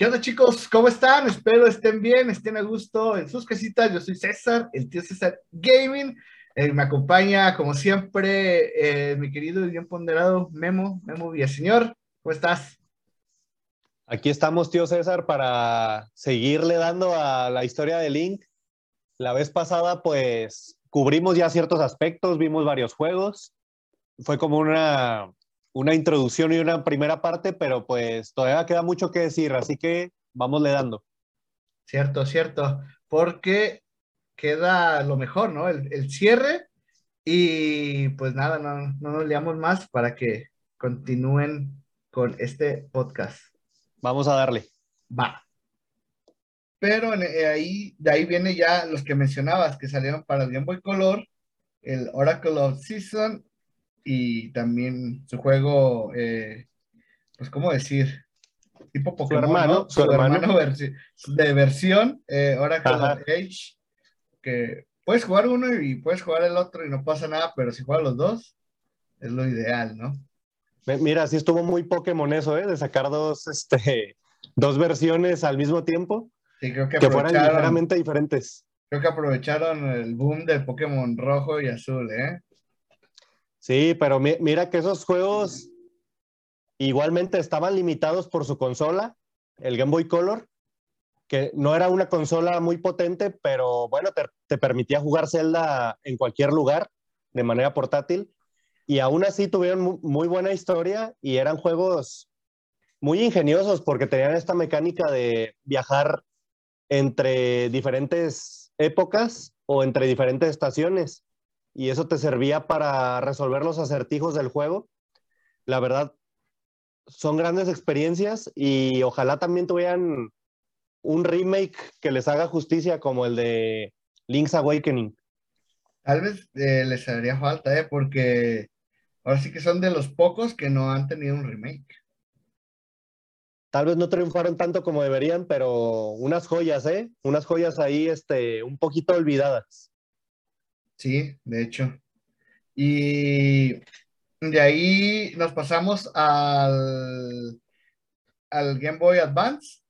¿Qué onda chicos? ¿Cómo están? Espero estén bien, estén a gusto en sus casitas. Yo soy César, el tío César Gaming. Eh, me acompaña, como siempre, eh, mi querido y bien ponderado Memo, Memo Villaseñor. ¿Cómo estás? Aquí estamos, tío César, para seguirle dando a la historia de Link. La vez pasada, pues, cubrimos ya ciertos aspectos, vimos varios juegos. Fue como una una introducción y una primera parte, pero pues todavía queda mucho que decir, así que vamos le dando. Cierto, cierto, porque queda lo mejor, ¿no? El, cierre y pues nada, no, no nos liamos más para que continúen con este podcast. Vamos a darle. Va. Pero eh, ahí, de ahí viene ya los que mencionabas que salieron para el Game Boy Color, el Oracle of Season y también su juego, eh, pues, ¿cómo decir? Tipo Pokémon, su hermano, Su, hermano, de versión, eh, Oracle Age, que puedes jugar uno y puedes jugar el otro y no pasa nada, pero si juegas los dos, es lo ideal, ¿no? Mira, sí estuvo muy Pokémon eso, ¿eh? De sacar dos, este, dos versiones al mismo tiempo. Sí, creo que, que fueran ligeramente diferentes. Creo que aprovecharon el boom del Pokémon rojo y azul, ¿eh? Sí, pero mira que esos juegos igualmente estaban limitados por su consola, el Game Boy Color, que no era una consola muy potente, pero bueno, te, permitía jugar Zelda en cualquier lugar de manera portátil. Y aún así tuvieron muy buena historia y eran juegos muy ingeniosos porque tenían esta mecánica de viajar entre diferentes épocas o entre diferentes estaciones y eso te servía para resolver los acertijos del juego. La verdad, son grandes experiencias y ojalá también tuvieran un remake que les haga justicia como el de Link's Awakening. Tal vez eh, les haría falta, ¿eh? porque ahora sí que son de los pocos que no han tenido un remake. Tal vez no triunfaron tanto como deberían, pero unas joyas, ¿eh? Unas joyas ahí, este, un poquito olvidadas. Sí, de hecho. Y de ahí nos pasamos al, al Game Boy Advance,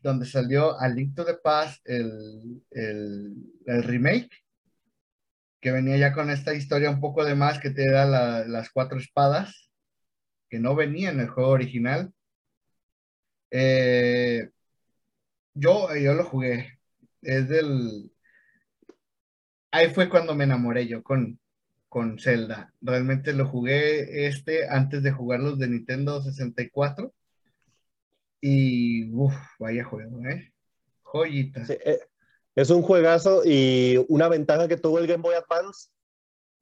donde salió Alicto de Paz, el, el, remake, que venía ya con esta historia un poco de más que te da las cuatro espadas, que no venía en el juego original. Eh, yo, yo lo jugué. Es del, ahí fue cuando me enamoré yo con, con Zelda. Realmente lo jugué este antes de jugar los de Nintendo 64. Y uff, vaya juego, ¿eh? Joyita. Eh, es un juegazo y una ventaja que tuvo el Game Boy Advance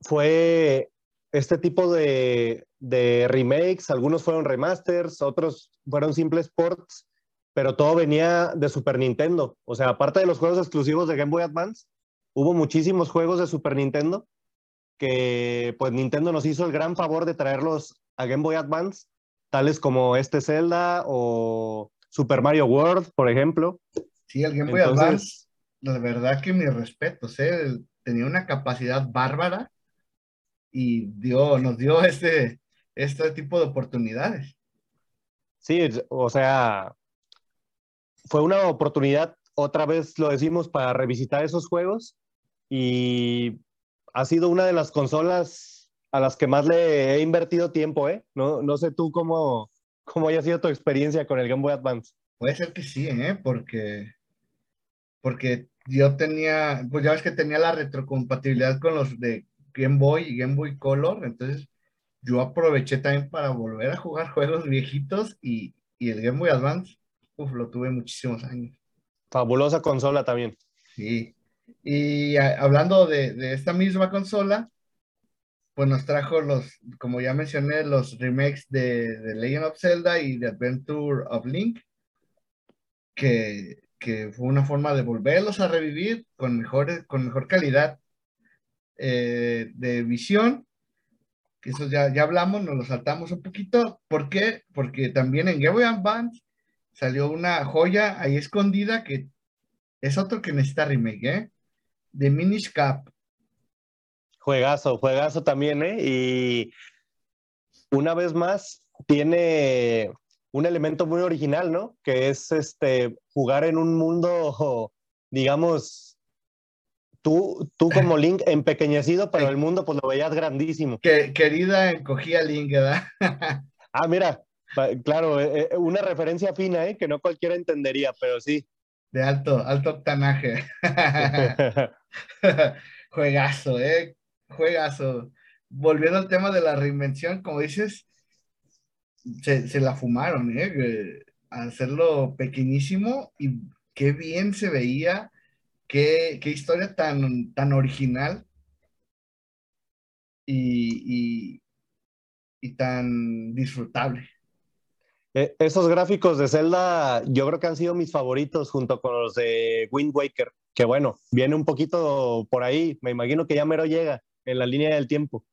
fue este tipo de, de remakes. Algunos fueron remasters, otros fueron simples ports, pero todo venía de Super Nintendo. O sea, aparte de los juegos exclusivos de Game Boy Advance, hubo muchísimos juegos de Super Nintendo que pues Nintendo nos hizo el gran favor de traerlos a Game Boy Advance, tales como este Zelda o Super Mario World, por ejemplo. Sí, el Game Boy Advance, la verdad que mis respetos, ¿eh? tenía una capacidad bárbara y dio, nos dio este, este tipo de oportunidades. Sí, o sea, fue una oportunidad, otra vez lo decimos, para revisitar esos juegos y ha sido una de las consolas a las que más le he invertido tiempo, ¿eh? No, no sé tú cómo, cómo haya sido tu experiencia con el Game Boy Advance. Puede ser que sí, ¿eh? Porque, porque yo tenía, pues ya ves que tenía la retrocompatibilidad con los de Game Boy y Game Boy Color, entonces yo aproveché también para volver a jugar juegos viejitos y, y el Game Boy Advance, uf, lo tuve muchísimos años. Fabulosa consola también. Sí, y hablando de, esta misma consola, pues nos trajo los, como ya mencioné, los remakes de, de Legend of Zelda y de Adventure of Link, que, fue una forma de volverlos a revivir con, mejores, con mejor calidad eh, de visión. Que eso ya, ya hablamos, nos lo saltamos un poquito. ¿Por qué? Porque también en Game Boy Advance salió una joya ahí escondida que es otro que necesita remake, ¿eh? de Minish Cap. Juegazo, juegazo también, ¿eh? Y una vez más tiene un elemento muy original, ¿no? Que es este, jugar en un mundo, digamos, tú, tú como Link empequeñecido, pero el mundo pues lo veías grandísimo. Que, querida encogía Link, ¿verdad? ah, mira, claro, eh, eh, una referencia fina, ¿eh? Que no cualquiera entendería, pero sí. De alto, alto octanaje. Juegazo, ¿eh? Juegazo. Volviendo al tema de la reinvención, como dices, se, la fumaron, ¿eh? Hacerlo pequeñísimo y qué bien se veía, qué, historia tan, tan original y, y, tan disfrutable. E, esos gráficos de Zelda yo creo que han sido mis favoritos junto con los de Wind Waker, que bueno, viene un poquito por ahí, me imagino que ya mero llega en la línea del tiempo.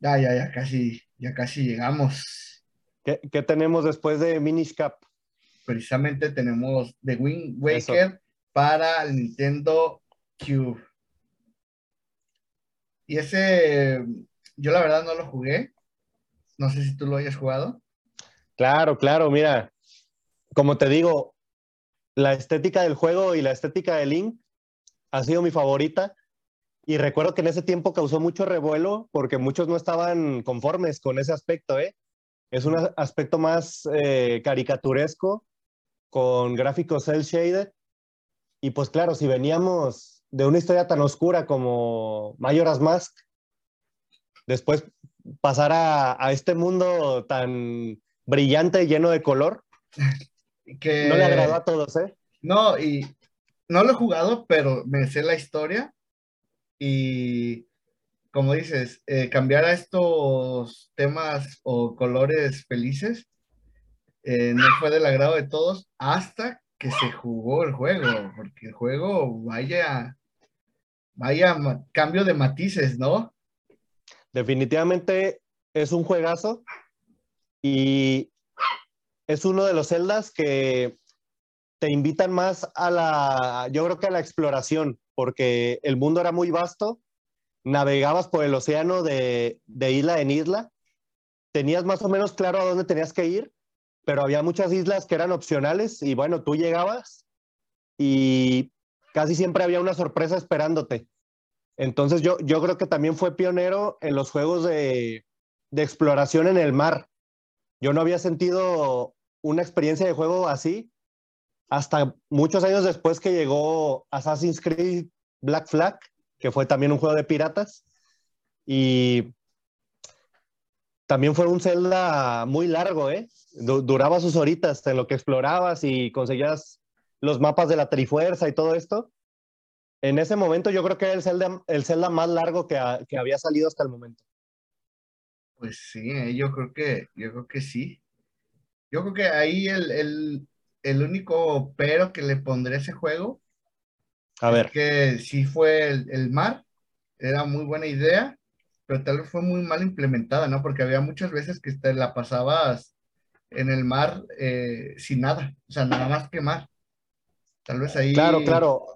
Ya, ya, ya casi, ya casi llegamos. ¿Qué, tenemos después de Minish Cap? Precisamente tenemos The Wind Waker para el Nintendo Cube. Y ese, yo la verdad no lo jugué. No sé si tú lo hayas jugado. Claro, claro, mira, como te digo, la estética del juego y la estética de Link ha sido mi favorita. Y recuerdo que en ese tiempo causó mucho revuelo porque muchos no estaban conformes con ese aspecto, ¿eh? Es un aspecto más eh, caricaturesco, con gráficos cel shaded. Y pues claro, si veníamos de una historia tan oscura como Majora's Mask, después pasar a, este mundo tan brillante lleno de color, que no le agradó a todos, ¿eh? No, y no lo he jugado, pero me sé la historia y como dices, eh, cambiar a estos temas o colores felices eh, no fue del agrado de todos hasta que se jugó el juego, porque el juego, vaya, vaya cambio de matices, ¿no? Definitivamente es un juegazo y es uno de los celdas que te invitan más a la, yo creo que a la exploración, porque el mundo era muy vasto navegabas por el océano de, isla en isla, tenías más o menos claro a dónde tenías que ir, pero había muchas islas que eran opcionales y bueno, tú llegabas y casi siempre había una sorpresa esperándote. Entonces yo, yo creo que también fue pionero en los juegos de, de exploración en el mar. Yo no había sentido una experiencia de juego así hasta muchos años después que llegó Assassin's Creed Black Flag, que fue también un juego de piratas. Y también fue un Zelda muy largo, ¿eh? duraba sus horitas en lo que explorabas y conseguías los mapas de la Trifuerza y todo esto. En ese momento yo creo que era el Zelda, el Zelda más largo que, que había salido hasta el momento. Pues sí, eh, yo creo que, yo creo que sí. Yo creo que ahí el, el, el único pero que le pondré a ese juego a ver. Que sí fue el, mar, era muy buena idea, pero tal vez fue muy mal implementada, ¿no? Porque había muchas veces que te la pasabas en el mar eh, sin nada, o sea, nada más que mar. Tal vez ahí. Claro, claro.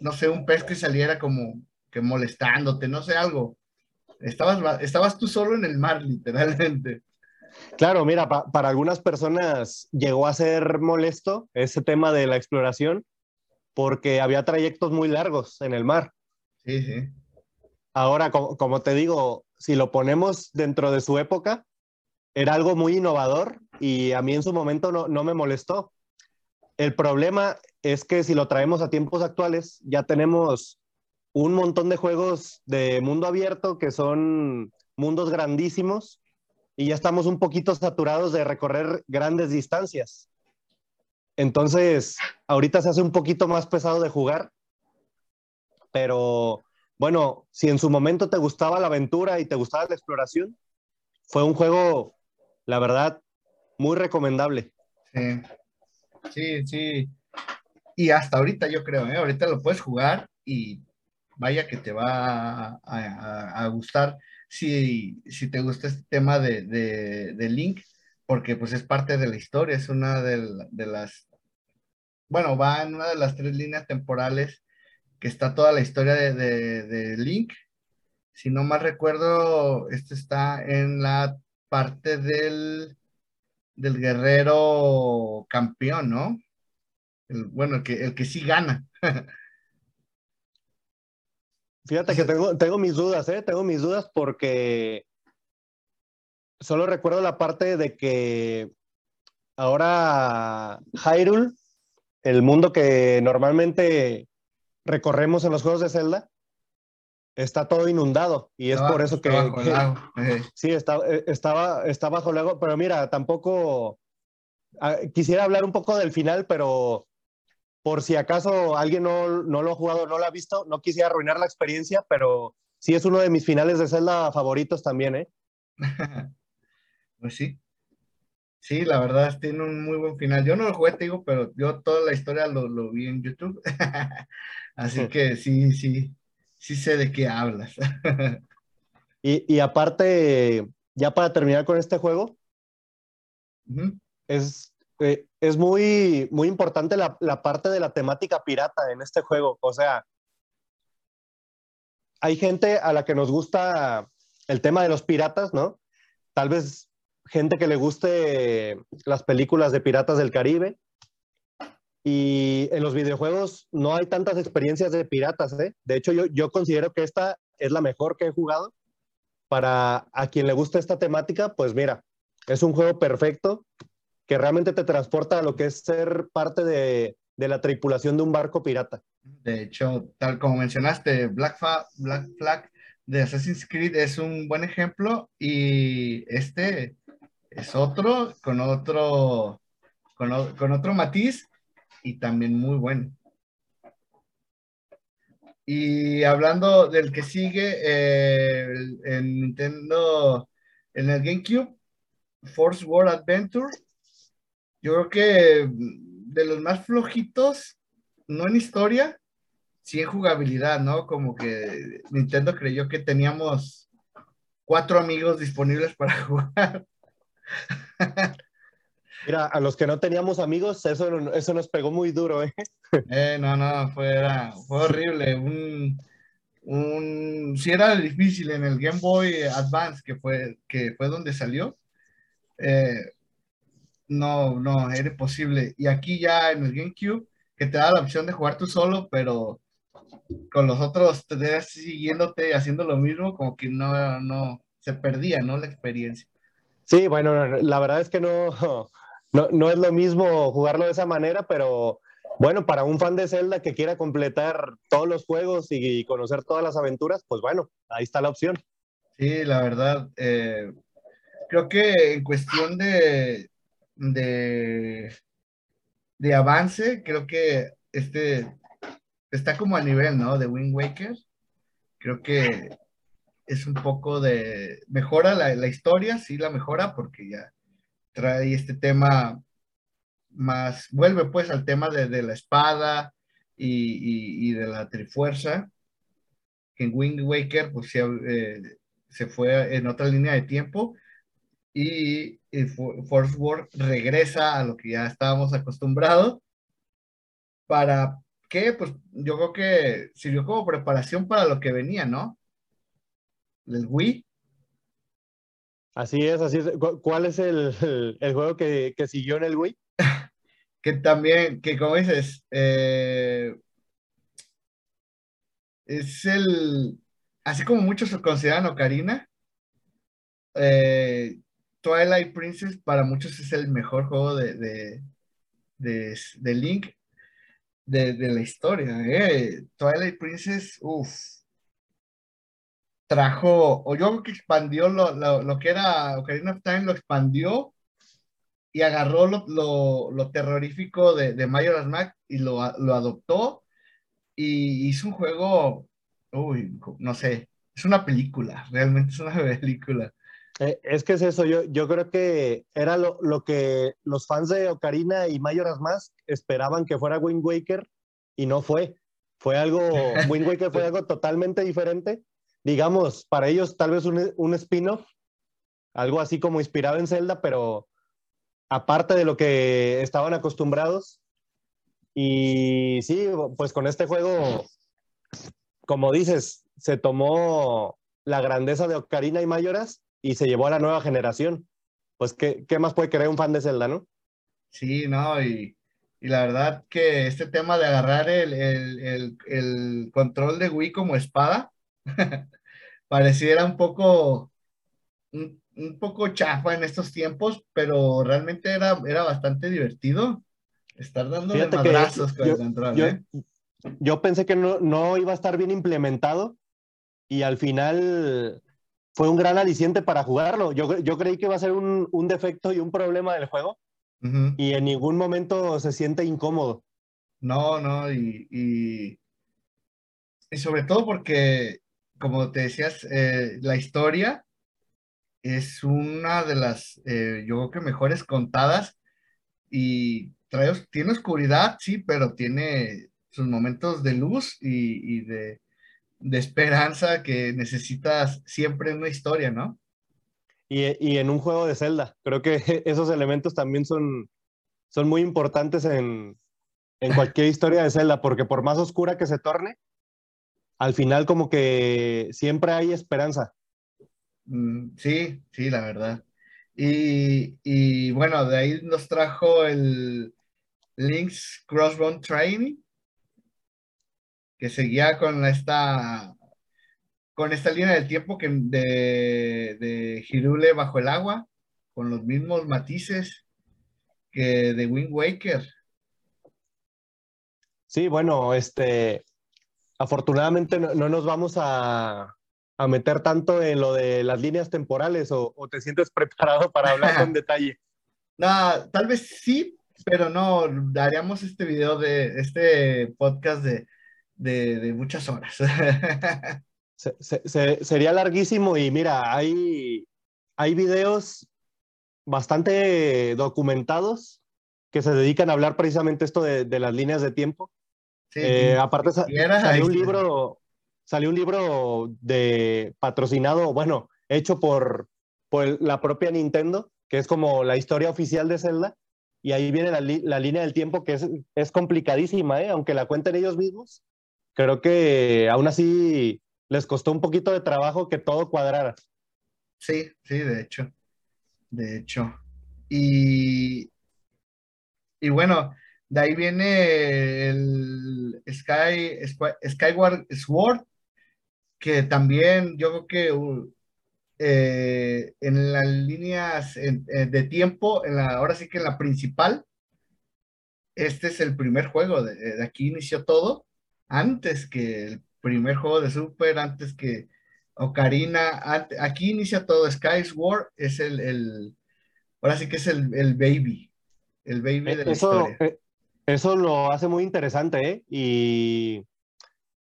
No sé, un pez que saliera como que molestándote, no sé, algo. Estabas, estabas tú solo en el mar, literalmente. Claro, mira, para algunas personas llegó a ser molesto ese tema de la exploración, porque había trayectos muy largos en el mar. Sí, sí. Ahora, como, te digo, si lo ponemos dentro de su época, era algo muy innovador y a mí en su momento no, no me molestó. El problema es que si lo traemos a tiempos actuales, ya tenemos un montón de juegos de mundo abierto que son mundos grandísimos y ya estamos un poquito saturados de recorrer grandes distancias. Entonces, ahorita se hace un poquito más pesado de jugar, pero bueno, si en su momento te gustaba la aventura y te gustaba la exploración, fue un juego, la verdad, muy recomendable. Sí, sí, sí. Y hasta ahorita yo creo, ¿eh? ahorita lo puedes jugar y vaya que te va a, gustar si, si, te gusta este tema de, de Link porque pues es parte de la historia, es una de, las, bueno, va en una de las tres líneas temporales que está toda la historia de, Link. Si no mal recuerdo, esto está en la parte del, del guerrero campeón, ¿no? bueno, el que, el que sí gana. Fíjate que tengo, tengo mis dudas, ¿eh? Tengo mis dudas porque solo recuerdo la parte de que ahora Hyrule, el mundo que normalmente recorremos en los juegos de Zelda, está todo inundado y es por eso que, sí está, eh, estaba está bajo el lago pero mira tampoco ah, quisiera hablar un poco del final pero por si acaso alguien no, no, lo ha jugado no lo ha visto no quisiera arruinar la experiencia pero sí es uno de mis finales de Zelda favoritos también eh pues sí. Sí la verdad tiene un muy buen final. Yo no lo jugué te digo pero yo toda la historia lo, lo vi en YouTube. Así que sí sí sí sé de qué hablas. y, aparte, ya para terminar con este juego, es, eh, es muy, muy importante la, parte de la temática pirata en este juego. O sea, hay gente a la que nos gusta el tema de los piratas, ¿no? Tal vez gente que le guste las películas de piratas del Caribe, y en los videojuegos no hay tantas experiencias de piratas, ¿eh? De hecho, yo, yo considero que esta es la mejor que he jugado. Para a quien le gusta esta temática, pues mira, es un juego perfecto que realmente te transporta a lo que es ser parte de, de la tripulación de un barco pirata. De hecho, tal como mencionaste, Black, Flag de Assassin's Creed es un buen ejemplo y este es otro con otro con otro matiz y también muy bueno. Y hablando del que sigue, eh, en Nintendo, en el GameCube, Force World Adventure, yo creo que de los más flojitos, no en historia, sí en jugabilidad, ¿no? Como que Nintendo creyó que teníamos cuatro amigos disponibles para jugar. Mira, a los que no teníamos amigos, eso, eso nos pegó muy duro, ¿eh? eh no, no, fue, fue horrible. Un, un, sí era difícil en el Game Boy Advance, que fue, que fue donde salió. Eh, no, no, era imposible. Y aquí ya en el GameCube, que te da la opción de jugar tú solo, pero con los otros te siguiéndote haciendo lo mismo, como que no, no, se perdía, ¿no? La experiencia. Sí, bueno, la verdad es que no, no, no es lo mismo jugarlo de esa manera, pero bueno, para un fan de Zelda que quiera completar todos los juegos y, conocer todas las aventuras, pues bueno, ahí está la opción. Sí, la verdad, eh, creo que en cuestión de, de, de avance, creo que este está como a nivel, ¿no? De Wind Waker. Creo que es un poco de, mejora la, la historia, sí la mejora porque ya trae este tema más, vuelve pues al tema de, la espada y, de la trifuerza, que en Wind Waker pues eh, se fue en otra línea de tiempo y, Force World regresa a lo que ya estábamos acostumbrados para que pues yo creo que sirvió como preparación para lo que venía, ¿no? El Wii Así es, así es. ¿Cuál es el, juego que, siguió en el Wii? que también, que como dices, eh, es el, así como muchos lo consideran Ocarina, eh, Twilight Princess para muchos es el mejor juego de, de, Link de, la historia. Eh. Twilight Princess, uff trajo, o yo creo que expandió lo, lo, que era Ocarina of Time, lo expandió y agarró lo, lo terrorífico de, de Majora's Mask y lo, lo adoptó y hizo un juego, uy, no sé, es una película, realmente es una película. Eh, es que es eso, yo, yo creo que era lo, lo, que los fans de Ocarina y Majora's Mask esperaban que fuera Wind Waker y no fue. Fue algo, Wind Waker fue algo totalmente diferente digamos, para ellos tal vez un, un spin-off, algo así como inspirado en Zelda, pero aparte de lo que estaban acostumbrados. Y sí, pues con este juego, como dices, se tomó la grandeza de Ocarina y Mayoras y se llevó a la nueva generación. pues, ¿qué, ¿qué, más puede querer un fan de Zelda, no? Sí, no, y, y la verdad que este tema de agarrar el, el, el, el control de Wii como espada pareciera un poco, un, un, poco chafa en estos tiempos, pero realmente era, era bastante divertido estar dando madrazos con yo, el control. Yo, ¿eh? yo pensé que no, no iba a estar bien implementado y al final fue un gran aliciente para jugarlo. Yo, yo creí que iba a ser un, un, defecto y un problema del juego uh -huh. y en ningún momento se siente incómodo. No, no, y, y, y sobre todo porque, como te decías, eh, la historia es una de las, eh, yo creo que mejores contadas y trae, tiene oscuridad, sí, pero tiene sus momentos de luz y, y de, de, esperanza que necesitas siempre en una historia, ¿no? Y, y, en un juego de Zelda, creo que esos elementos también son, son muy importantes en, en cualquier historia de Zelda, porque por más oscura que se torne, al final como que siempre hay esperanza. Mm, sí, sí, la verdad. Y, y, bueno, de ahí nos trajo el Link's Crossbone Training, que seguía con esta, con esta línea del tiempo que de, de Hirule bajo el agua, con los mismos matices que de Wind Waker. Sí, bueno, este, afortunadamente no, no nos vamos a, a, meter tanto en lo de las líneas temporales o, o te sientes preparado para hablar con detalle. No, tal vez sí, pero no, haríamos este video de este podcast de, de, de muchas horas. se, se, se, sería larguísimo y mira, hay, hay videos bastante documentados que se dedican a hablar precisamente esto de, de las líneas de tiempo. Sí, eh, aparte salió un libro, salió un libro de patrocinado, bueno, hecho por, por la propia Nintendo, que es como la historia oficial de Zelda, y ahí viene la, la línea del tiempo que es, es complicadísima, ¿eh? aunque la cuenten ellos mismos, creo que aún así les costó un poquito de trabajo que todo cuadrara. Sí, sí, de hecho, de hecho. Y, y bueno, de ahí viene el Sky, Skyward Sword, que también yo creo que uh, eh, en las líneas eh, de tiempo, en la, ahora sí que en la principal, este es el primer juego, de, de, aquí inició todo, antes que el primer juego de Super, antes que Ocarina, antes, aquí inicia todo, Skyward es el, el, ahora sí que es el, el baby, el baby de la Eso, historia. eh, eso lo hace muy interesante, ¿eh? Y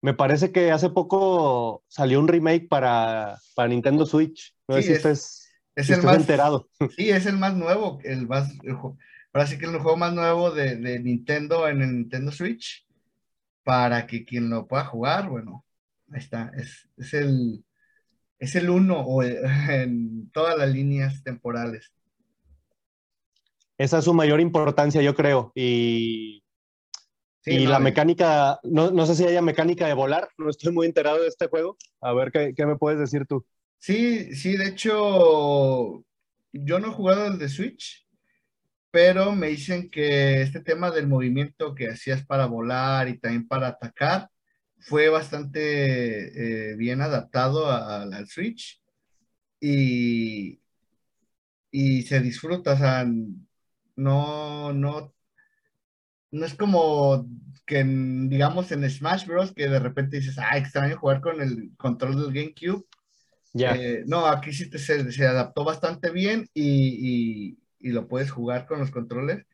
me parece que hace poco salió un remake para, para Nintendo Switch. No Sí, sé si es- estés, Es si el estés más, enterado. sí, es el más nuevo, el más, ahora sí que es el juego más nuevo de, de Nintendo en el Nintendo Switch, para que quien lo pueda jugar, bueno, ahí está, es, es el, es el uno o el- en todas las líneas temporales. Esa es su mayor importancia, yo creo. Y, Sí, y no, la mecánica, no, no sé si haya mecánica de volar, no estoy muy enterado de este juego. A ver qué, qué me puedes decir tú. Sí, sí, de hecho, yo no he jugado el de Switch, pero me dicen que este tema del movimiento que hacías para volar y también para atacar fue bastante eh, bien adaptado a- al Switch y, y se disfruta, o sea, no, no, no es como que digamos en Smash Bros. que de repente dices, ah, extraño jugar con el control del GameCube. Ya. Eh, no, aquí sí te, se, se adaptó bastante bien y, y- y lo puedes jugar con los controles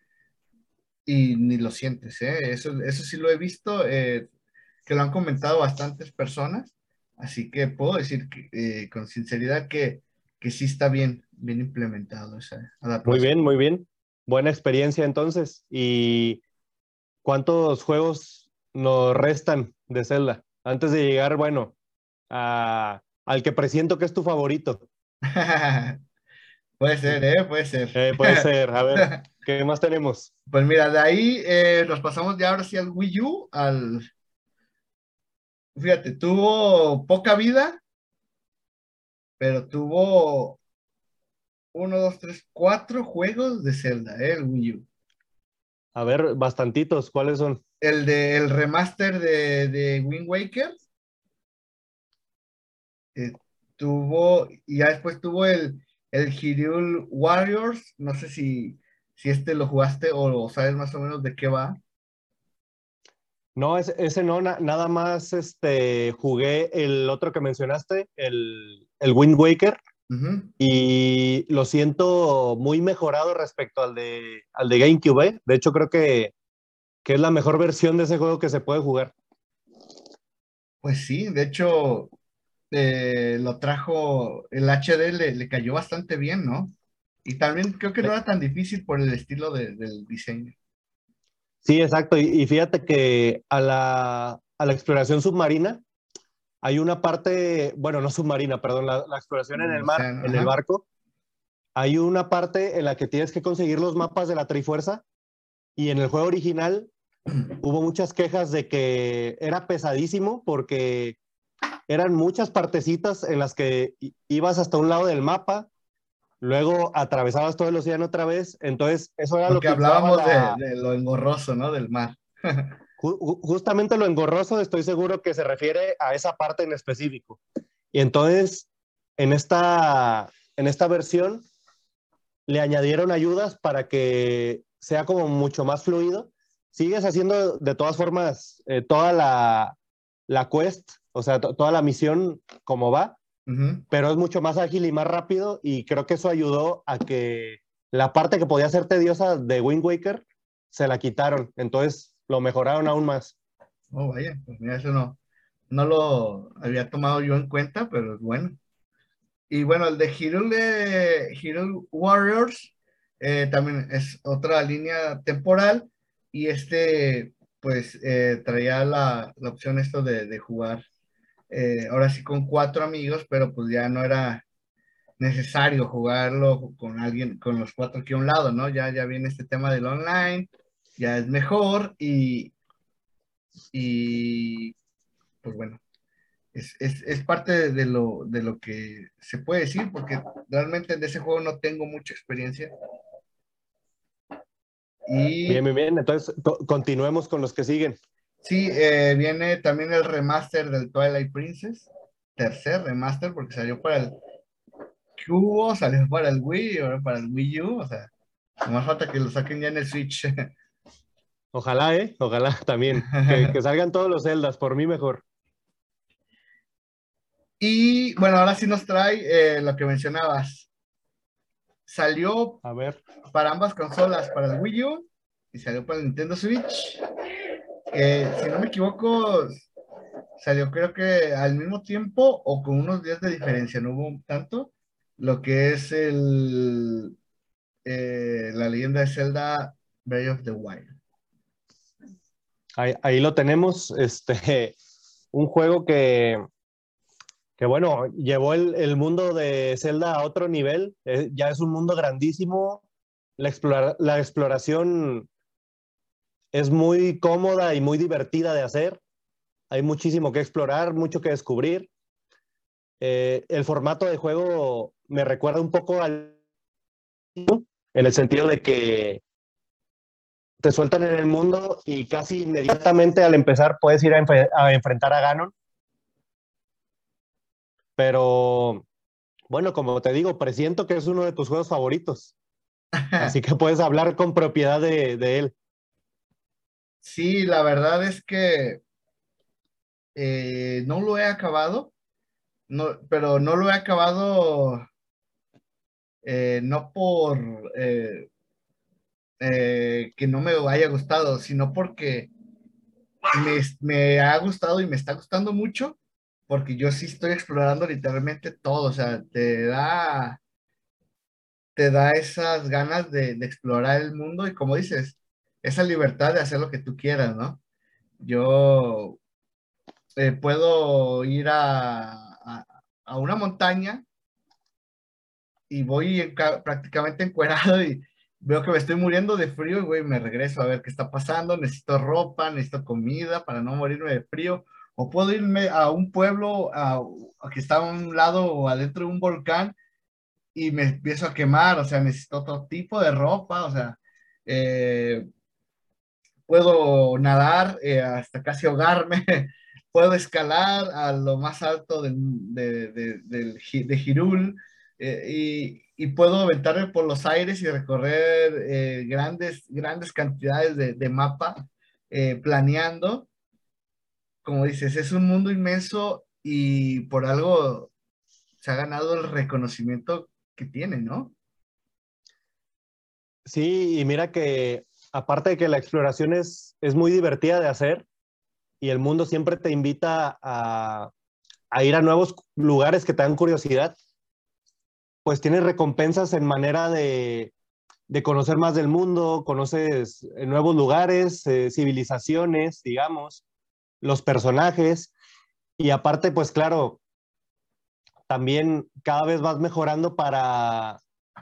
y ni lo sientes, ¿eh? Eso, eso sí lo he visto, eh, que lo han comentado bastantes personas, así que puedo decir que, eh, con sinceridad que, que sí está bien, bien implementado esa Muy adaptación. bien, muy bien. Buena experiencia entonces. ¿Y cuántos juegos nos restan de Zelda? Antes de llegar, bueno, a- al que presiento que es tu favorito. Puede ser, ¿eh? Puede ser. Eh, puede ser. A ver, ¿qué más tenemos? Pues mira, de ahí eh, nos pasamos ya ahora sí al Wii U, al... Fíjate, tuvo poca vida, pero tuvo uno, dos, tres, cuatro juegos de Zelda, ¿eh? el Wii U. A ver, bastantitos, ¿cuáles son? El de el remaster de, de Wind Waker. Eh, tuvo, y ya después tuvo el, el Hyrule Warriors. No sé si, si este lo jugaste o, sabes más o menos de qué va. No, ese, ese no, nada más este, jugué el otro que mencionaste, el, el Wind Waker. Y lo siento muy mejorado respecto al de, al de GameCube. ¿eh? De hecho, creo que, que, es la mejor versión de ese juego que se puede jugar. Pues sí, de hecho, eh, lo trajo, el HD le, cayó bastante bien, ¿no? Y también creo que no era tan difícil por el estilo del diseño. Sí, exacto. Y, y fíjate que a la, a la exploración submarina, hay una parte, bueno, no submarina, perdón, la, exploración en el mar, en el barco. Hay una parte en la que tienes que conseguir los mapas de la Trifuerza y en el juego original hubo muchas quejas de que era pesadísimo porque eran muchas partecitas en las que ibas hasta un lado del mapa, luego atravesabas todo el océano otra vez, entonces eso era lo que hablábamos de, de, lo engorroso, ¿no? Del mar. justamente lo engorroso estoy seguro que se refiere a esa parte en específico. Y entonces, en esta, en esta versión, le añadieron ayudas para que sea como mucho más fluido. Sigues haciendo de todas formas eh, toda la, la, quest, o sea, toda la misión como va, pero es mucho más ágil y más rápido y creo que eso ayudó a que la parte que podía ser tediosa de Wind Waker se la quitaron. Entonces, lo mejoraron aún más. Oh, vaya, pues mira, eso no, no lo había tomado yo en cuenta, pero es bueno. Y bueno, el de Hero, Warriors eh, también es otra línea temporal y este pues eh, traía la, la, opción esto de, de jugar eh, ahora sí con cuatro amigos, pero pues ya no era necesario jugarlo con alguien, con los cuatro aquí a un lado, ¿no? Ya, ya viene este tema del online, ya es mejor y, y pues bueno, es, es, es parte de lo, de lo que se puede decir, porque realmente en ese juego no tengo mucha experiencia. Y, bien, bien, bien. Entonces, continuemos con los que siguen. Sí, eh, viene también el remaster del Twilight Princess, tercer remaster, porque salió para el Cubo, salió para el Wii, ahora para el Wii U, o sea, no más falta que lo saquen ya en el Switch. Ojalá, ¿eh? Ojalá también. Que, salgan todos los celdas, por mí mejor. Y bueno, ahora sí nos trae eh, lo que mencionabas. Salió A ver. para ambas consolas, para el Wii U y salió para el Nintendo Switch. Si no me equivoco, salió creo que al mismo tiempo o con unos días de diferencia, no hubo tanto. Lo que es el eh, la leyenda de Zelda Breath of the Wild. Ahí, lo tenemos, este, un juego que, que bueno, llevó el, mundo de Zelda a otro nivel, eh, ya es un mundo grandísimo, la, la exploración es muy cómoda y muy divertida de hacer, hay muchísimo que explorar, mucho que descubrir. Eh, el formato de juego me recuerda un poco al en el sentido de que te sueltan en el mundo y casi inmediatamente al empezar puedes ir a, enfrentar a Ganon. Pero bueno, como te digo, presiento que es uno de tus juegos favoritos. Así que puedes hablar con propiedad de, él. Sí, la verdad es que eh, no lo he acabado, no, pero no lo he acabado eh, no por eh, que no me haya gustado, sino porque me, ha gustado y me está gustando mucho, porque yo sí estoy explorando literalmente todo, o sea, te da, te da esas ganas de, explorar el mundo y como dices, esa libertad de hacer lo que tú quieras, ¿no? Yo eh, puedo ir a, a, una montaña y voy prácticamente encuerado y veo que me estoy muriendo de frío y, güey, me regreso a ver qué está pasando, necesito ropa, necesito comida para no morirme de frío, o puedo irme a un pueblo a, que está a un lado o adentro de un volcán y me empiezo a quemar, o sea, necesito otro tipo de ropa, o sea, eh, puedo nadar eh, hasta casi ahogarme, puedo escalar a lo más alto del, de, de, de Hirul eh, y, y, puedo aventarme por los aires y recorrer grandes, grandes cantidades de, de mapa planeando. Como dices, es un mundo inmenso y por algo se ha ganado el reconocimiento que tiene, ¿no? Sí, y mira que aparte de que la exploración es, es muy divertida de hacer y el mundo siempre te invita a, a ir a nuevos lugares que te dan curiosidad, pues tienes recompensas en manera de, de conocer más del mundo, conoces nuevos lugares, eh, civilizaciones, digamos, los personajes, y aparte, pues claro, también cada vez vas mejorando para,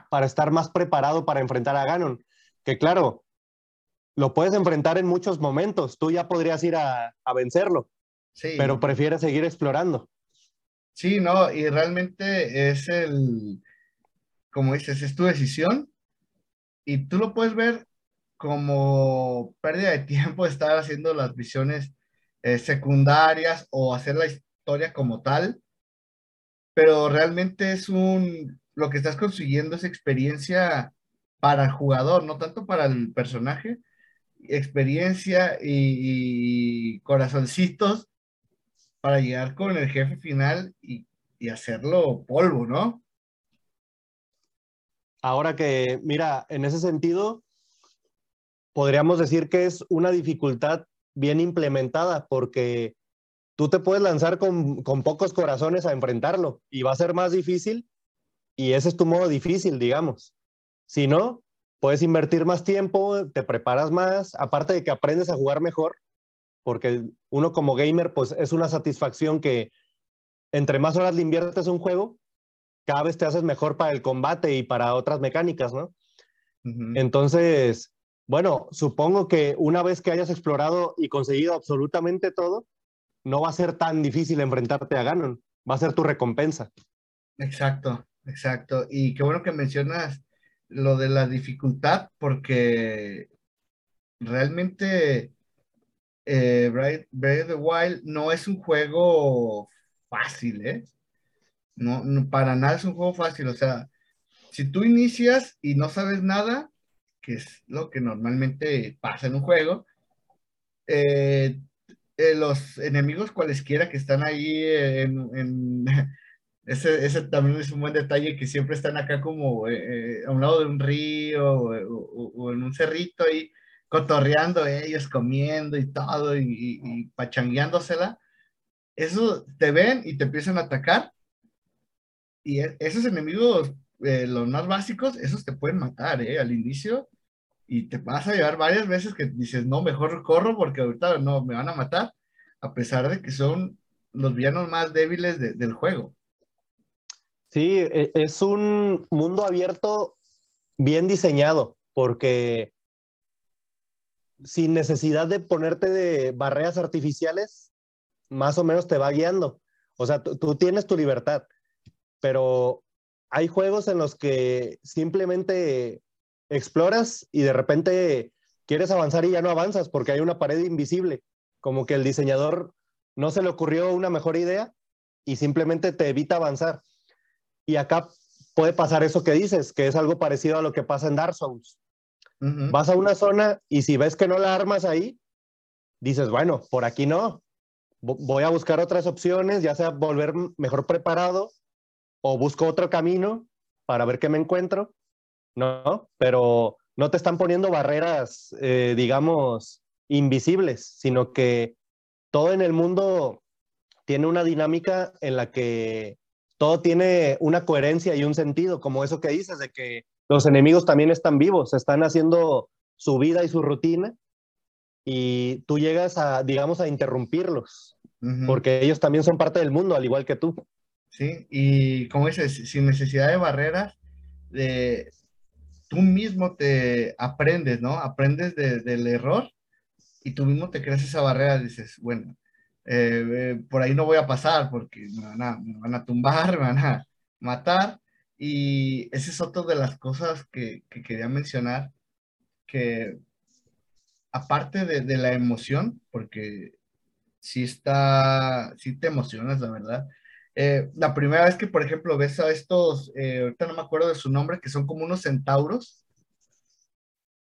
para estar más preparado para enfrentar a Ganon. Que claro, lo puedes enfrentar en muchos momentos. Tú ya podrías ir a, a vencerlo, sí. pero prefieres seguir explorando. Sí, no, y realmente es el, como dices, es tu decisión y tú lo puedes ver como pérdida de tiempo estar haciendo las misiones eh, secundarias o hacer la historia como tal, pero realmente es un, lo que estás consiguiendo es experiencia para el jugador, no tanto para el personaje, experiencia y, corazoncitos para llegar con el jefe final y, y hacerlo polvo, ¿no? Ahora que, mira, en ese sentido, podríamos decir que es una dificultad bien implementada porque tú te puedes lanzar con, con, pocos corazones a enfrentarlo y va a ser más difícil y ese es tu modo difícil, digamos. Si no, puedes invertir más tiempo, te preparas más, aparte de que aprendes a jugar mejor, porque uno como gamer, pues es una satisfacción que entre más horas le inviertes un juego, cada vez te haces mejor para el combate y para otras mecánicas, ¿no? Uh -huh. Entonces, bueno, supongo que una vez que hayas explorado y conseguido absolutamente todo, no va a ser tan difícil enfrentarte a Ganon, va a ser tu recompensa. Exacto, exacto. Y qué bueno que mencionas lo de la dificultad, porque realmente eh, Breath of the Wild no es un juego fácil, ¿eh? No, para nada es un juego fácil. O sea, si tú inicias y no sabes nada, que es lo que normalmente pasa en un juego, eh, eh, los enemigos cualesquiera que están ahí en ese, ese, también es un buen detalle que siempre están acá como eh, a un lado de un río o, en un cerrito ahí cotorreando ellos, comiendo y todo y, y, y pachangueándosela. Eso te ven y te empiezan a atacar y e, esos enemigos, eh, los más básicos, esos te pueden matar, ¿eh? Al inicio y te vas a llevar varias veces que dices, no, mejor corro porque ahorita no, me van a matar, a pesar de que son los villanos más débiles de, del juego. Sí, e, es un mundo abierto bien diseñado, porque sin necesidad de ponerte de barreras artificiales, más o menos te va guiando. O sea, tú tienes tu libertad, pero hay juegos en los que simplemente exploras y de repente quieres avanzar y ya no avanzas porque hay una pared invisible, como que el diseñador no se le ocurrió una mejor idea y simplemente te evita avanzar. Y acá puede pasar eso que dices, que es algo parecido a lo que pasa en Dark Souls. Uh -huh. Vas a una zona y si ves que no la armas ahí, dices, bueno, por aquí no. Voy a buscar otras opciones, ya sea volver mejor preparado o busco otro camino para ver qué me encuentro. ¿no? Pero no te están poniendo barreras, eh, digamos, invisibles, sino que todo en el mundo tiene una dinámica en la que todo tiene una coherencia y un sentido, como eso que dices, de que los enemigos también están vivos, están haciendo su vida y su rutina, y tú llegas a, digamos, a interrumpirlos, uh -huh. porque ellos también son parte del mundo, al igual que tú. Sí, y como dices, sin necesidad de barreras, de, tú mismo te aprendes, ¿no? Aprendes de, del error y tú mismo te creas esa barrera, dices, bueno, eh, eh, por ahí no voy a pasar porque me van, a, me van, a, tumbar, me van a matar Y esa es otra de las cosas que, que quería mencionar, que aparte de, de, la emoción, porque sí está, sí te emocionas, la verdad. Eh, la primera vez que, por ejemplo, ves a estos, eh, ahorita no me acuerdo de su nombre, que son como unos centauros,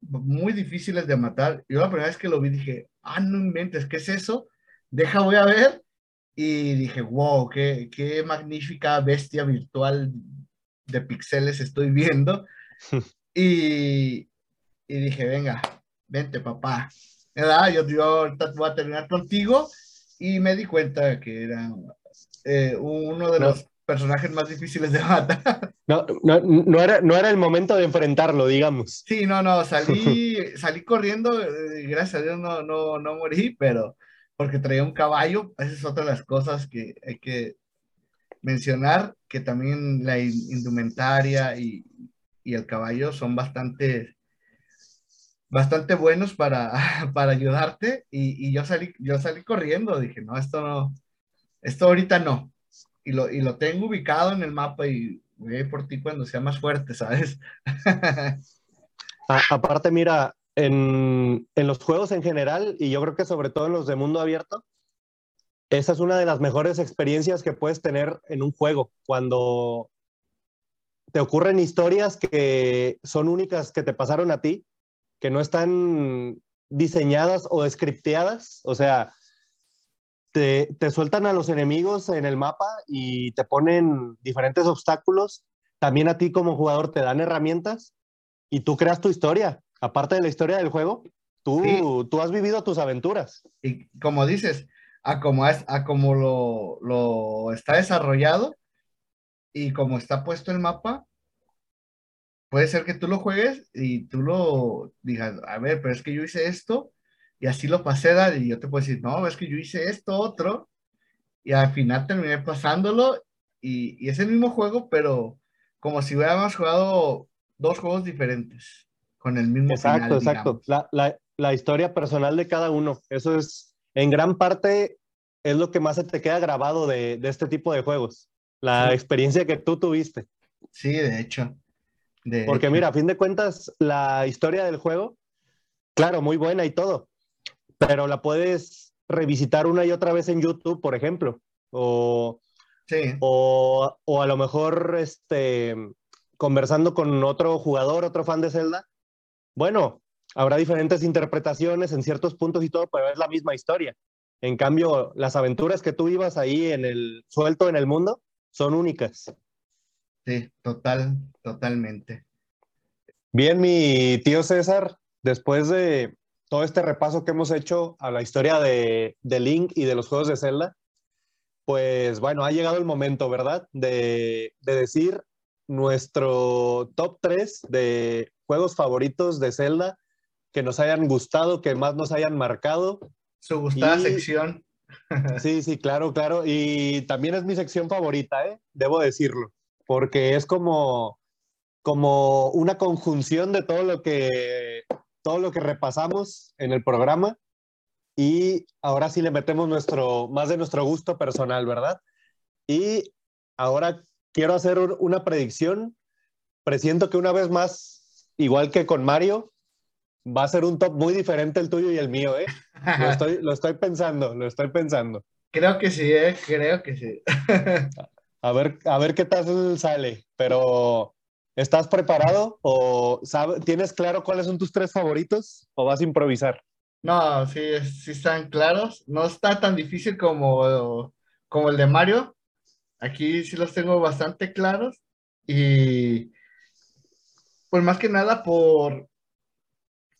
muy difíciles de matar. Yo la primera vez que lo vi dije, ah, no inventes, ¿qué es eso? Deja, voy a ver. Y dije, wow, qué, qué magnífica bestia virtual de pixeles estoy viendo. y, y dije, venga, vente papá. ¿verdad? Yo, yo ahorita voy a terminar contigo y me di cuenta que era eh, uno de no. los personajes más difíciles de matar. No, no, no, era, no era el momento de enfrentarlo, digamos. Sí, no, no, salí, salí corriendo, eh, gracias a Dios no, no, no morí, pero porque traía un caballo, esa es otra de las cosas que hay que mencionar, que también la indumentaria y, y el caballo son bastante bastante buenos para, para ayudarte y, y, yo, salí, yo salí corriendo, dije, no, esto no, esto ahorita no. Y lo, y lo tengo ubicado en el mapa y voy por ti cuando sea más fuerte, ¿sabes? A, aparte, mira, en, en los juegos en general, y yo creo que sobre todo en los de mundo abierto, esa es una de las mejores experiencias que puedes tener en un juego, cuando te ocurren historias que son únicas que te pasaron a ti que no están diseñadas o scripteadas, o sea, te, te, sueltan a los enemigos en el mapa y te ponen diferentes obstáculos. También a ti como jugador te dan herramientas y tú creas tu historia. Aparte de la historia del juego, tú, sí. tú has vivido tus aventuras. Y como dices, a como, es, a como lo, lo está desarrollado y como está puesto el mapa, puede ser que tú lo juegues y tú lo digas, a ver, pero es que yo hice esto y así lo pasé, y yo te puedo decir, no, es que yo hice esto otro y al final terminé pasándolo y, y es el mismo juego, pero como si hubiéramos jugado dos juegos diferentes con el mismo exacto, final. Exacto, la, la, la historia personal de cada uno. Eso es, en gran parte, es lo que más se te queda grabado de, de este tipo de juegos. La sí. experiencia que tú tuviste. Sí, de hecho. De Porque hecho. mira, a fin de cuentas, la historia del juego, claro, muy buena y todo, pero la puedes revisitar una y otra vez en YouTube, por ejemplo, o, sí. o, o a lo mejor este, conversando con otro jugador, otro fan de Zelda. Bueno, habrá diferentes interpretaciones en ciertos puntos y todo, pero es la misma historia. En cambio, las aventuras que tú ibas ahí en el suelto en el mundo son únicas. Sí, total, totalmente. Bien, mi tío César, después de todo este repaso que hemos hecho a la historia de, de, Link y de los juegos de Zelda, pues bueno, ha llegado el momento, ¿verdad? De, de decir nuestro top 3 de juegos favoritos de Zelda que nos hayan gustado, que más nos hayan marcado. Su gustada y... sección. sí, sí, claro, claro. Y también es mi sección favorita, ¿eh? Debo decirlo porque es como, como una conjunción de todo lo, que, todo lo que repasamos en el programa y ahora sí le metemos nuestro, más de nuestro gusto personal, ¿verdad? Y ahora quiero hacer una predicción. Presiento que una vez más, igual que con Mario, va a ser un top muy diferente el tuyo y el mío, ¿eh? Lo estoy, lo estoy pensando, lo estoy pensando. Creo que sí, ¿eh? Creo que sí. A ver, a ver qué tal sale, pero ¿estás preparado o sabe, tienes claro cuáles son tus tres favoritos o vas a improvisar? No, sí, sí están claros. No está tan difícil como, como el de Mario. Aquí sí los tengo bastante claros y pues más que nada por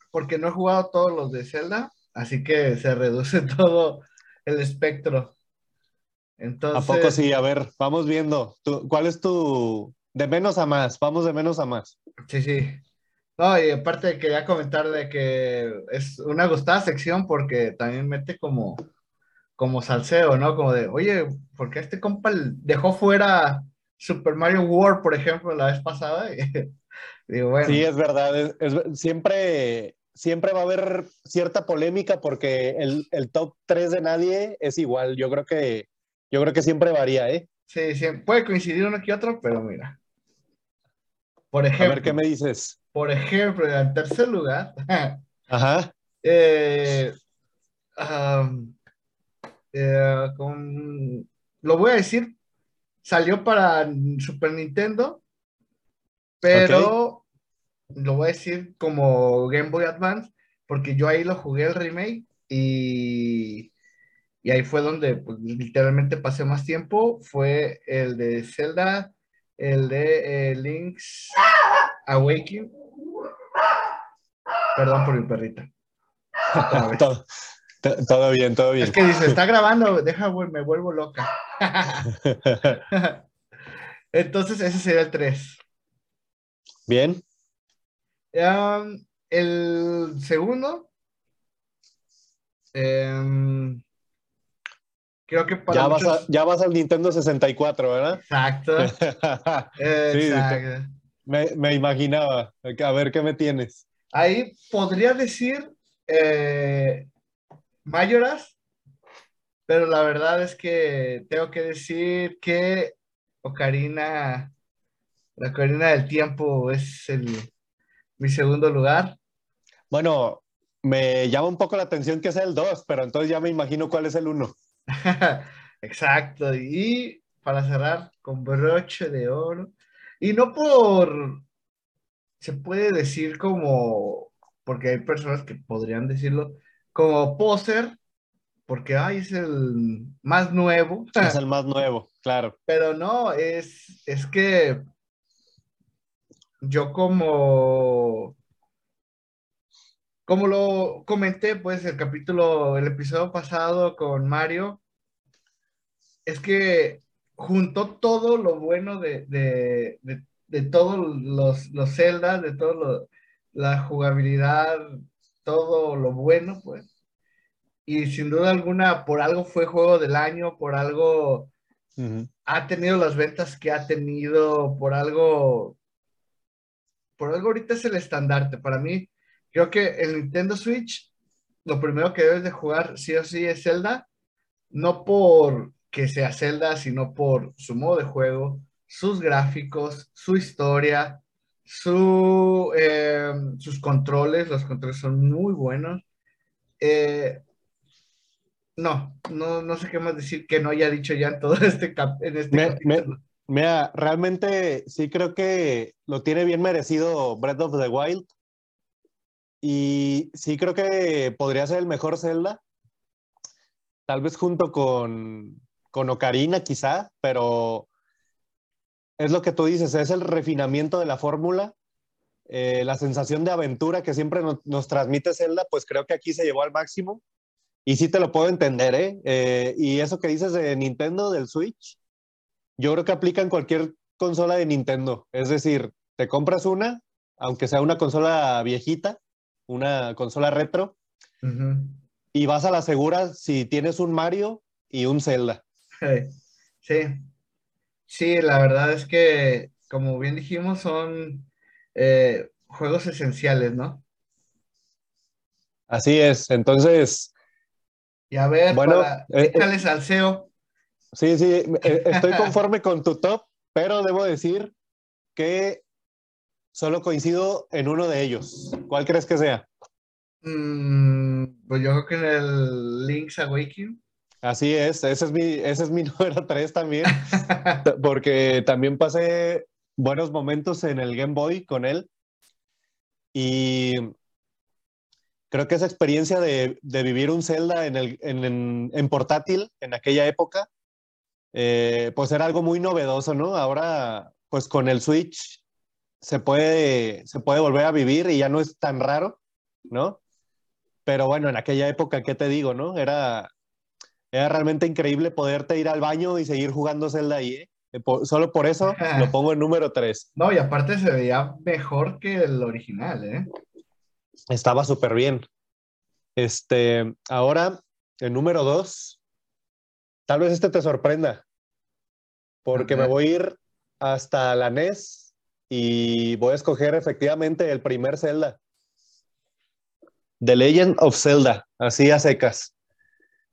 porque no he jugado todos los de Zelda, así que se reduce todo el espectro. Entonces, ¿A poco sí? A ver, vamos viendo. ¿Tú, ¿Cuál es tu de menos a más? Vamos de menos a más. Sí, sí. No, y aparte quería comentar de que es una gustada sección porque también mete como, como salseo, ¿no? Como de, oye, ¿por qué este compa dejó fuera Super Mario World, por ejemplo, la vez pasada? Digo, bueno. Sí, es verdad. Es, es, siempre, siempre va a haber cierta polémica porque el, el top 3 de nadie es igual. Yo creo que yo creo que siempre varía, ¿eh? Sí, sí, puede coincidir uno que otro, pero mira. Por ejemplo. A ver qué me dices. Por ejemplo, en tercer lugar. Ajá. Eh, um, eh, con, lo voy a decir, salió para Super Nintendo, pero lo voy a decir como Game Boy Advance, porque yo ahí lo jugué el remake y, y ahí fue donde pues, literalmente pasé más tiempo. Fue el de Zelda, el de eh, Link's Awakening. Perdón por mi perrita. todo, todo, bien, todo bien. Es que dice, está grabando, deja, me vuelvo loca. Entonces, ese sería el 3. Bien. Um, el segundo. Um, creo que para. Ya, vas a, ya vas al Nintendo 64, ¿verdad? Exacto. Exacto. me, me, imaginaba. A ver qué me tienes. Ahí podría decir eh, Mayoras, pero la verdad es que tengo que decir que Ocarina, la Ocarina del Tiempo es el, mi segundo lugar. Bueno, me llama un poco la atención que es el 2, pero entonces ya me imagino cuál es el 1. Exacto, y para cerrar con broche de oro, y no por, se puede decir como, porque hay personas que podrían decirlo, como poser, porque ay, es el más nuevo. Es el más nuevo, claro. Pero no, es, es que yo como, como lo comenté, pues el capítulo, el episodio pasado con Mario, es que juntó todo lo bueno de, de, de, todos los, los Zelda, de todo la jugabilidad, todo lo bueno, pues. Y sin duda alguna, por algo fue juego del año, por algo ha tenido las ventas que ha tenido, por algo, por algo ahorita es el estandarte. Para mí, creo que el Nintendo Switch, lo primero que debes de jugar sí o sí es Zelda, no por que sea Zelda, sino por su modo de juego, sus gráficos, su historia, su, eh, sus controles, los controles son muy buenos. Eh, no, no, no sé qué más decir que no haya dicho ya en todo este, en este capítulo. Mira, realmente sí creo que lo tiene bien merecido Breath of the Wild. Y sí creo que podría ser el mejor Zelda. Tal vez junto con, con Ocarina quizá, pero es lo que tú dices, es el refinamiento de la fórmula, eh, la sensación de aventura que siempre nos transmite Zelda, pues creo que aquí se llevó al máximo. Y sí te lo puedo entender, ¿eh? ¿eh? Y eso que dices de Nintendo, del Switch, yo creo que aplica en cualquier consola de Nintendo. Es decir, te compras una, aunque sea una consola viejita, una consola retro, y vas a la segura si tienes un Mario y un Zelda. Sí, sí, la verdad es que, como bien dijimos, son eh, juegos esenciales, ¿no? Así es, entonces, y a ver, bueno, para, eh, échale salseo. Sí, sí, eh, estoy conforme con tu top, pero debo decir que solo coincido en uno de ellos. ¿Cuál crees que sea? Mm, pues yo creo que en el Link's Awakening. Así es, ese es mi, ese es mi número 3 también, porque también pasé buenos momentos en el Game Boy con él. Y creo que esa experiencia de, vivir un Zelda en, el, en, portátil en aquella época, eh, pues era algo muy novedoso, ¿no? Ahora, pues con el Switch se puede, se puede volver a vivir y ya no es tan raro, ¿no? Pero bueno, en aquella época, ¿qué te digo, no? Era, era realmente increíble poderte ir al baño y seguir jugando Zelda ahí, ¿eh? solo por eso lo pongo en número 3. No, y aparte se veía mejor que el original, ¿eh? Estaba súper bien. Este, ahora, el número dos, tal vez este te sorprenda, porque me voy a ir hasta la NES y voy a escoger efectivamente el primer Zelda. The Legend of Zelda, así a secas.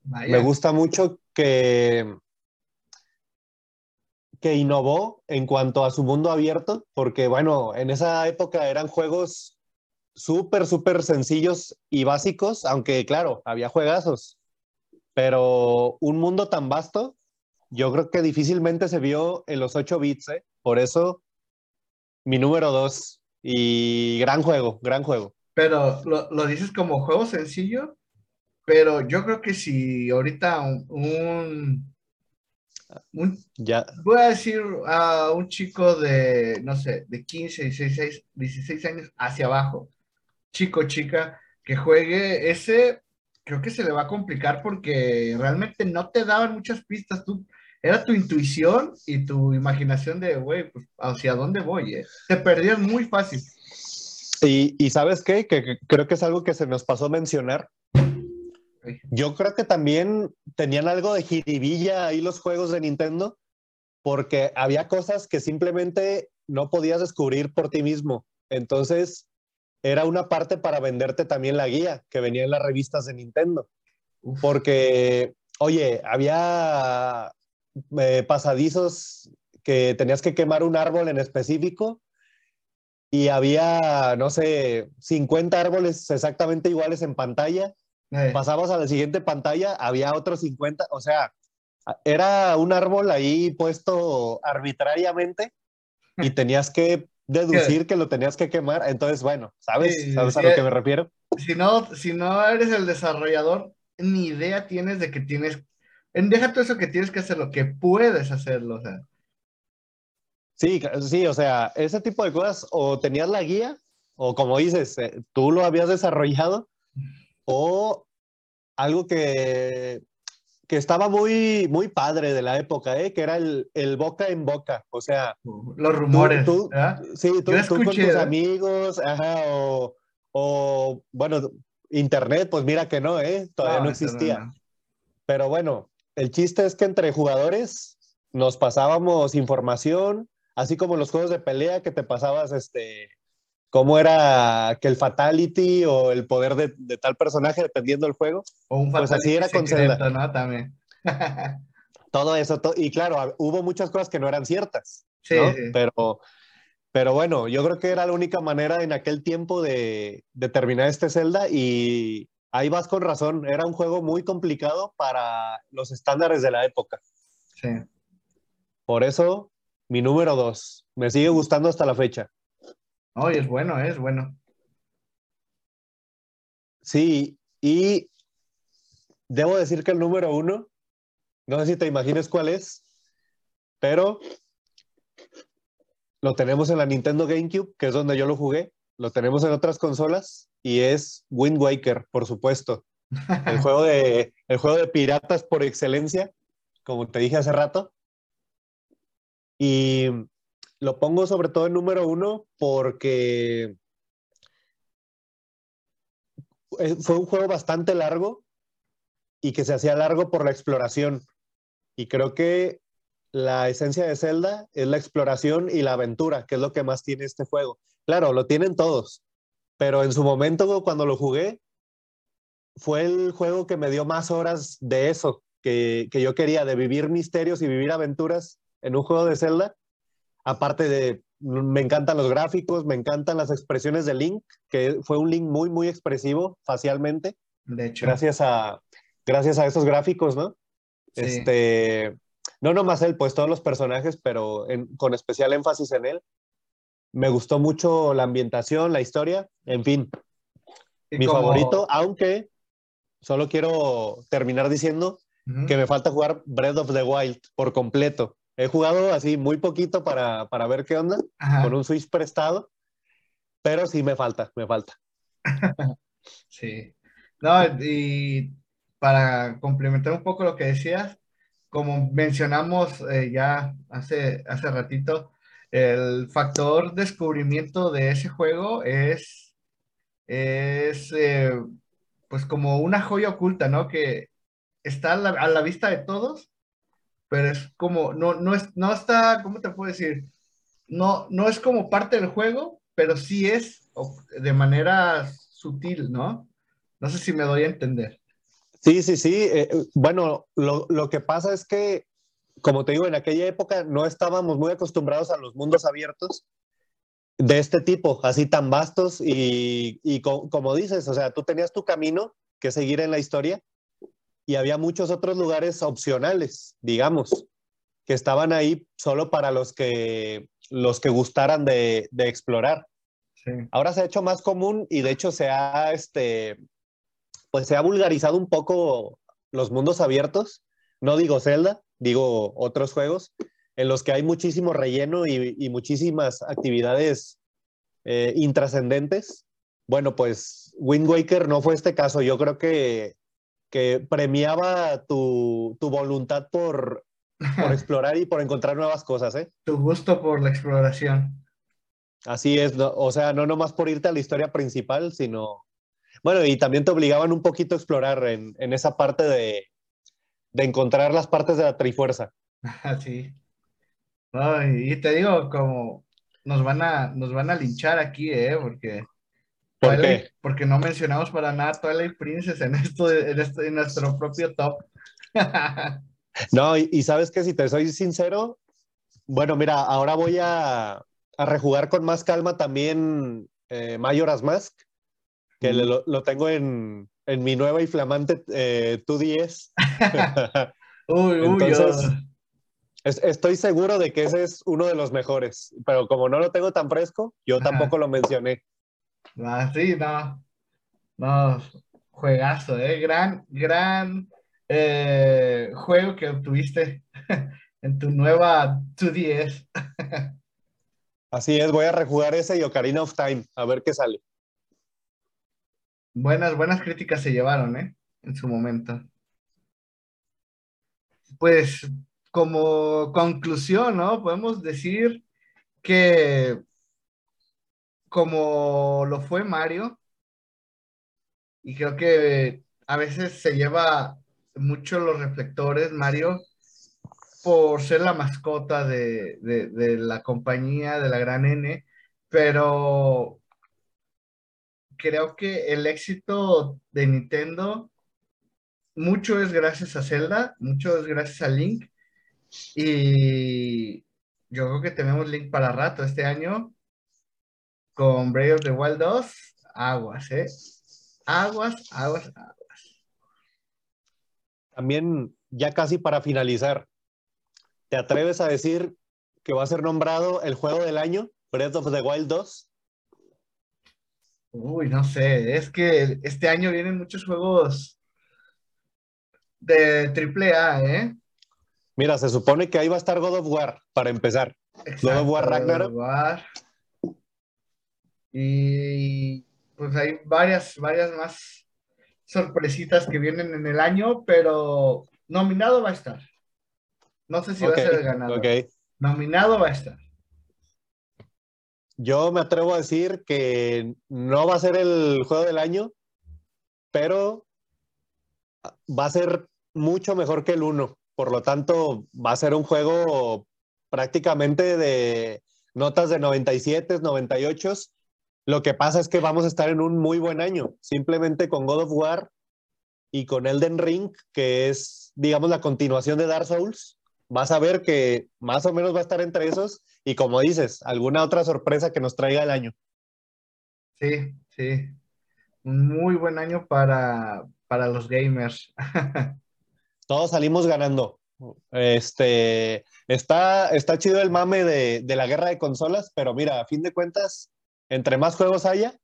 Me gusta mucho que, que innovó en cuanto a su mundo abierto, porque bueno, en esa época eran juegos súper, súper sencillos y básicos, aunque claro, había juegazos, pero un mundo tan vasto, yo creo que difícilmente se vio en los 8 bits, ¿eh? por eso mi número 2 y gran juego, gran juego. Pero lo, lo dices como juego sencillo, pero yo creo que si ahorita un, un, ya. voy a decir a un chico de, no sé, de 15, 16, 16 años hacia abajo, chico, chica, que juegue ese, creo que se le va a complicar porque realmente no te daban muchas pistas, tú, era tu intuición y tu imaginación de, güey, pues hacia dónde voy, eh? te perdías muy fácil. Y, y sabes qué, que, que creo que es algo que se nos pasó a mencionar, yo creo que también tenían algo de jiribilla ahí los juegos de Nintendo, porque había cosas que simplemente no podías descubrir por ti mismo. Entonces, era una parte para venderte también la guía que venía en las revistas de Nintendo. Porque, oye, había eh, pasadizos que tenías que quemar un árbol en específico y había, no sé, 50 árboles exactamente iguales en pantalla. Eh, pasabas a la siguiente pantalla, había otros 50, o sea, era un árbol ahí puesto arbitrariamente y tenías que deducir que lo tenías que quemar. Entonces, bueno, ¿sabes? Sí, ¿Sabes a lo que me refiero? si no, si no eres el desarrollador, ni idea tienes de que tienes, en- deja todo eso que tienes que hacerlo, que puedes hacerlo, o sea, Sí, sí, o sea, ese tipo de cosas, o tenías la guía, o como dices, eh, tú lo habías desarrollado, o algo que, que estaba muy, muy padre de la época, ¿eh? que era el, el boca en boca. O sea, los rumores, tú- ¿verdad? sí, tú, tú con tus ¿eh? amigos, ajá, o, o, bueno, internet, pues mira que no, ¿eh? Todavía no, eso existía. no. Pero bueno, el chiste es que entre jugadores nos pasábamos información, así como los juegos de pelea que te pasabas, este, cómo era que el fatality o el poder de, de tal personaje dependiendo del juego. O un Pues así era con Zelda. ¿no? También. Todo eso, to- y claro, hubo muchas cosas que no eran ciertas, Sí, ¿no? sí. Pero, pero bueno, yo creo que era la única manera en aquel tiempo de, de terminar este Zelda y ahí vas con razón, era un juego muy complicado para los estándares de la época. Sí. Por eso, mi número dos. Me sigue gustando hasta la fecha. Oye, es bueno, ¿eh? es bueno. Sí, y debo decir que el número uno, no sé si te imagines cuál es, pero lo tenemos en la Nintendo GameCube, que es donde yo lo jugué, lo tenemos en otras consolas, y es Wind Waker, por supuesto. El juego de, el juego de piratas por excelencia, como te dije hace rato. Y lo pongo sobre todo en número uno porque fue un juego bastante largo y que se hacía largo por la exploración. Y creo que la esencia de Zelda es la exploración y la aventura, que es lo que más tiene este juego. Claro, lo tienen todos, pero en su momento cuando lo jugué, fue el juego que me dio más horas de eso, que, que yo quería, de vivir misterios y vivir aventuras en un juego de Zelda. Aparte de, me encantan los gráficos, me encantan las expresiones de Link, que fue un Link muy, muy expresivo facialmente, De hecho, gracias a, gracias a esos gráficos, ¿no? sí. Este, no nomás él, pues todos los personajes, pero en- con especial énfasis en él. Me gustó mucho la ambientación, la historia, en fin, mi como- favorito, aunque solo quiero terminar diciendo Ujú. que me falta jugar Breath of the Wild por completo. He jugado así muy poquito para, para ver qué onda, Ajá, con un Switch prestado, pero sí me falta, me falta. sí. No, y para complementar un poco lo que decías, como mencionamos eh, ya hace, hace ratito, el factor descubrimiento de ese juego es, es eh, pues como una joya oculta, ¿no? Que está a la, a la vista de todos, pero es como, no, no, es, no está, ¿cómo te puedo decir? No, no es como parte del juego, pero sí es de manera sutil, ¿no? No sé si me doy a entender. Sí, sí, sí. eh, bueno, lo, lo que pasa es que como te digo, en aquella época no estábamos muy acostumbrados a los mundos abiertos de este tipo, así tan vastos y, y como dices, o sea, tú tenías tu camino que seguir en la historia y había muchos otros lugares opcionales, digamos, que estaban ahí solo para los que, los que gustaran de, de explorar. Ahora se ha hecho más común y de hecho se ha, este, pues se ha vulgarizado un poco los mundos abiertos. No digo Zelda, digo otros juegos en los que hay muchísimo relleno y, muchísimas actividades eh, intrascendentes. Bueno, pues Wind Waker no fue este caso. Yo creo que, que premiaba tu, tu voluntad por, por explorar y por encontrar nuevas cosas, ¿eh? Tu gusto por la exploración. Así es, o sea, no nomás por irte a la historia principal, sino, bueno, y también te obligaban un poquito a explorar en, en esa parte de, de, encontrar las partes de la trifuerza. Sí. y te digo, como nos van a, nos van a linchar aquí, ¿eh? Porque, ¿Por qué? porque no mencionamos para nada Twilight Princess en, esto, en, esto, en nuestro propio top. no, y, y sabes que si te soy sincero, bueno, mira, ahora voy a, a rejugar con más calma también eh, Majora's Mask, que lo, lo, tengo en, en, mi nueva y flamante eh, 2DS. uy, Entonces, estoy seguro de que ese es uno de los mejores, pero como no lo tengo tan fresco, yo tampoco lo mencioné. Ah, sí, no. No, juegazo, ¿eh? Gran, gran eh, juego que obtuviste en tu nueva 2DS. Así es, voy a rejugar ese y Ocarina of Time, a ver qué sale. Buenas, buenas críticas se llevaron, ¿eh? En su momento. Pues como conclusión, ¿no? Podemos decir que como lo fue Mario, y creo que a veces se lleva mucho los reflectores, Mario, por ser la mascota de, la compañía, de la gran N, pero creo que el éxito de Nintendo mucho es gracias a Zelda, mucho es gracias a Link, y yo creo que tenemos Link para rato este año con Breath of the Wild 2, aguas, ¿eh? Aguas, aguas, aguas. También, ya casi para finalizar, ¿Te atreves a decir que va a ser nombrado el juego del año, Breath of the Wild 2? Uy, no sé, es que este año vienen muchos juegos de AAA, ¿eh? Mira, se supone que ahí va a estar God of War, para empezar. God of War Ragnarok. Y pues hay varias, varias más sorpresitas que vienen en el año, pero nominado va a estar. No sé si va a ser el ganador. Nominado va a estar. Yo me atrevo a decir que no va a ser el juego del año, pero va a ser mucho mejor que el 1. Por lo tanto, va a ser un juego prácticamente de notas de 97, 98. Lo que pasa es que vamos a estar en un muy buen año, simplemente con God of War y con Elden Ring, que es, digamos, la continuación de Dark Souls vas a ver que más o menos va a estar entre esos y como dices, alguna otra sorpresa que nos traiga el año. Sí, sí. Un muy buen año para, para los gamers. Todos salimos ganando. Este, está, está chido el mame de, de, la guerra de consolas, pero mira, a fin de cuentas, entre más juegos haya,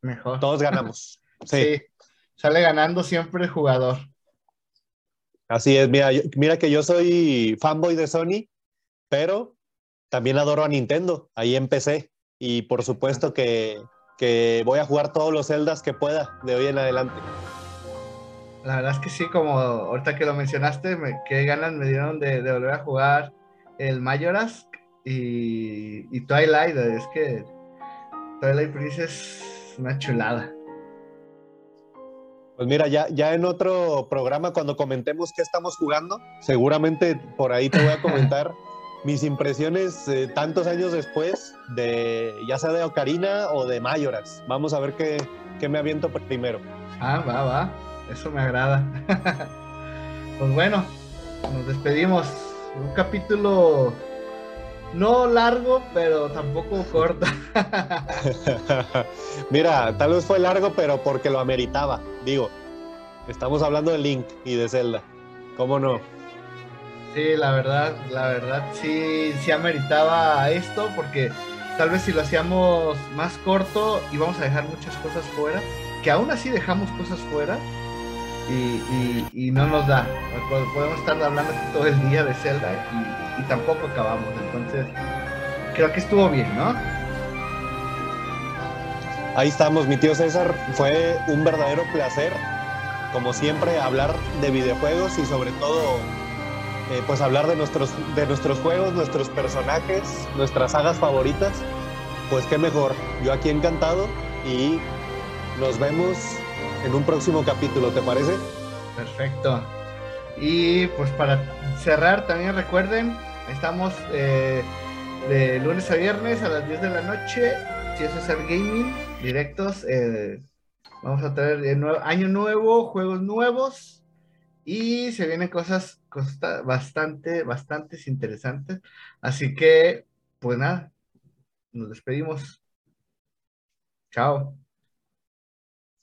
mejor. Todos ganamos. sí. Sale ganando siempre el jugador. Así es, mira, mira que yo soy fanboy de Sony, pero también adoro a Nintendo, ahí empecé. Y por supuesto que, que voy a jugar todos los Zeldas que pueda de hoy en adelante. La verdad es que sí, como ahorita que lo mencionaste, me, qué ganas me dieron de, de volver a jugar el Majora's y, y Twilight. Es que Twilight Princess es una chulada. Pues mira, ya, ya en otro programa, cuando comentemos qué estamos jugando, seguramente por ahí te voy a comentar mis impresiones eh, tantos años después, de ya sea de Ocarina o de Mayoras. Vamos a ver qué, qué me aviento primero. Ah, va, va. Eso me agrada. pues bueno, nos despedimos. Un capítulo no largo, pero tampoco corto. Mira, tal vez fue largo, pero porque lo ameritaba. Digo, estamos hablando de Link y de Zelda. ¿Cómo no? Sí, la verdad, la verdad, sí, sí ameritaba esto, porque tal vez si lo hacíamos más corto íbamos a dejar muchas cosas fuera, que aún así dejamos cosas fuera y, no nos da. Podemos estar hablando todo el día de Zelda y, y tampoco acabamos, entonces creo que estuvo bien, ¿no? Ahí estamos, mi tío César. Fue un verdadero placer, como siempre, hablar de videojuegos y sobre todo eh, pues hablar de nuestros, de nuestros juegos, nuestros personajes, nuestras sagas favoritas. Pues qué mejor. Yo aquí encantado y nos vemos en un próximo capítulo, ¿te parece? Perfecto. Y pues para cerrar, también recuerden, estamos eh, de lunes a viernes a las 10 de la noche, si eso es el gaming, directos. Eh, vamos a traer año nuevo, juegos nuevos y se vienen cosas, bastante, bastante interesantes. Así que, pues nada, nos despedimos. Chao.